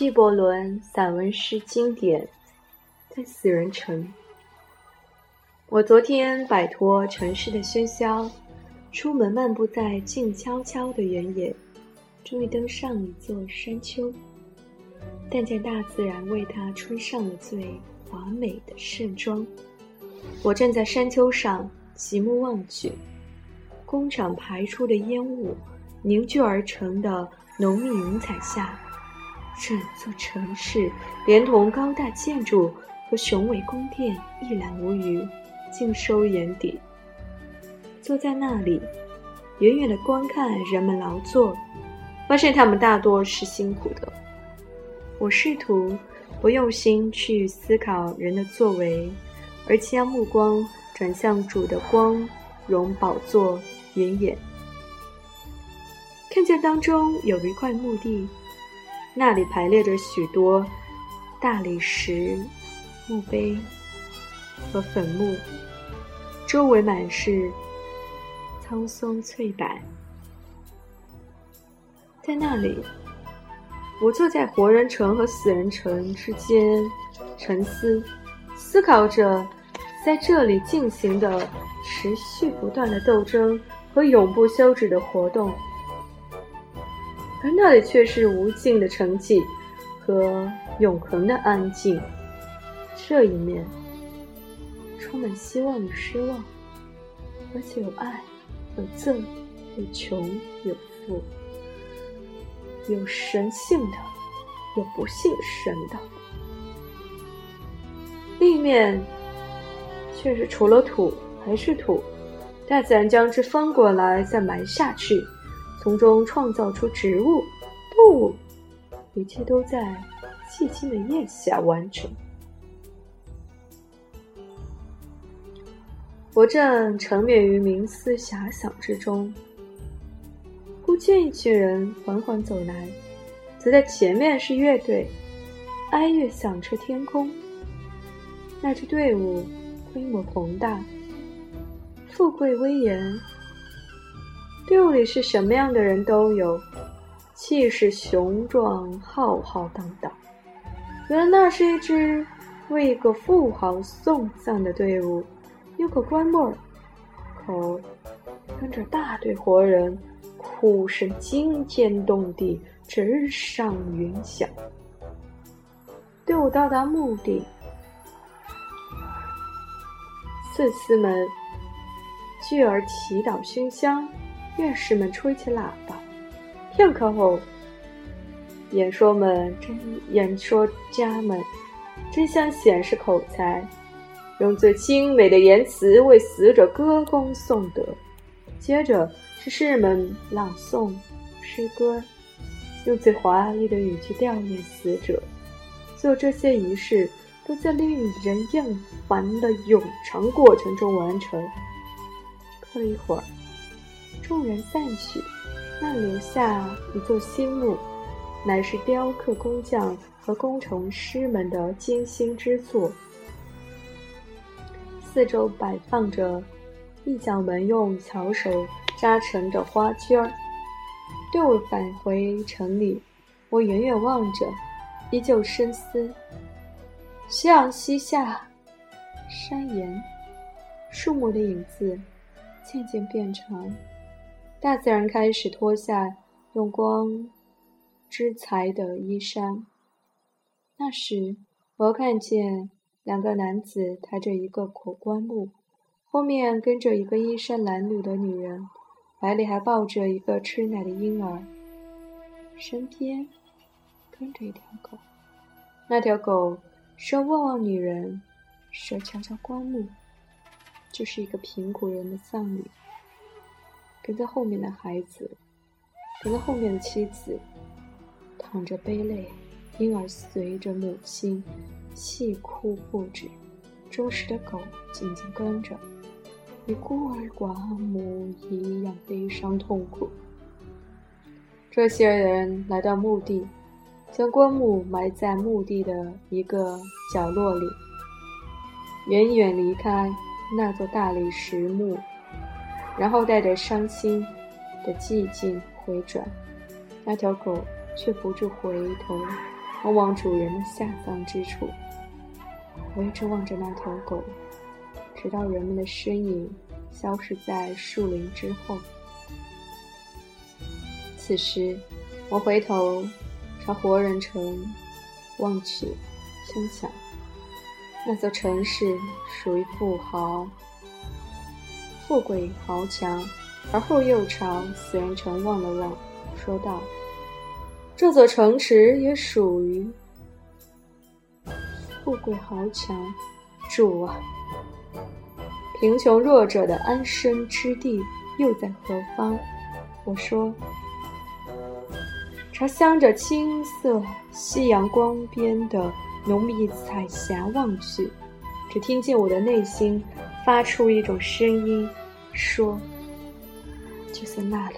纪伯伦散文诗经典，在死人城。我昨天摆脱城市的喧嚣，出门漫步在静悄悄的原野，终于登上一座山丘。但见大自然为它穿上了最华美的盛装。我站在山丘上，极目望去，工厂排出的烟雾凝聚而成的浓密云彩下，整座城市连同高大建筑和雄伟宫殿一览无余，尽收眼底。坐在那里，远远的观看人们劳作，发现他们大多是辛苦的。我试图不用心去思考人的作为，而将目光转向主的光荣宝座云眼。看见当中有一块墓地，那里排列着许多大理石墓碑和坟墓，周围满是苍松翠柏，在那里。我坐在活人城和死人城之间沉思，思考着在这里进行的持续不断的斗争和永不休止的活动，而那里却是无尽的沉寂和永恒的安静。这一面充满希望与失望，而且有爱，有憎，有穷，有富。有神性的，有不信神的。另一面，却是除了土还是土，大自然将之翻过来再埋下去，从中创造出植物、动物，一切都在寂静的夜下完成。我正沉湎于冥思遐想之中。忽见一群人缓缓走来，走在前面是乐队，哀乐响彻天空。那支队伍规模宏大，富贵威严。队伍里是什么样的人都有，气势雄壮，浩浩荡荡。原来那是一支为一个富豪送葬的队伍，有口棺木儿，口跟着大队活人。哭声惊天动地，直上云霄。队伍到达墓地，四司们聚而祈祷熏香，乐士们吹起喇叭。片刻后，演说们真演说家们争相显示口才，用最精美的言辞为死者歌功颂德。接着。是诗人们朗诵诗歌，用最华丽的语句悼念死者。所有这些仪式都在令人厌烦的冗长过程中完成。过了一会儿，众人散去，那留下一座新墓，乃是雕刻工匠和工程师们的精心之作。四周摆放着一角门用巧手。扎成的花圈儿，队伍返回城里，我远远望着，依旧深思。夕阳西下，山岩、树木的影子渐渐变长，大自然开始脱下用光织裁的衣衫。那时，我看见两个男子抬着一个口棺木，后面跟着一个衣衫褴褛的女人。怀里还抱着一个吃奶的婴儿，身边跟着一条狗。那条狗说：“望望女人，说瞧瞧棺木，就是一个贫苦人的葬礼。”跟在后面的孩子，跟在后面的妻子，淌着悲泪，婴儿随着母亲泣哭不止，忠实的狗紧紧跟着。与孤儿寡母一样悲伤痛苦。这些人来到墓地，将棺木埋在墓地的一个角落里，远远离开那座大理石墓，然后带着伤心的寂静回转。那条狗却不住回头望望主人的下葬之处。我一直望着那条狗，直到人们的身影消失在树林之后。此时，我回头朝活人城望去，心想：那座城市属于富豪、富贵豪强。而后又朝死人城望了望，说道：“这座城池也属于富贵豪强，主啊！贫穷弱者的安身之地又在何方？”我说：“朝镶着青色夕阳光边的浓密彩霞望去，只听见我的内心发出一种声音，说。就在那里。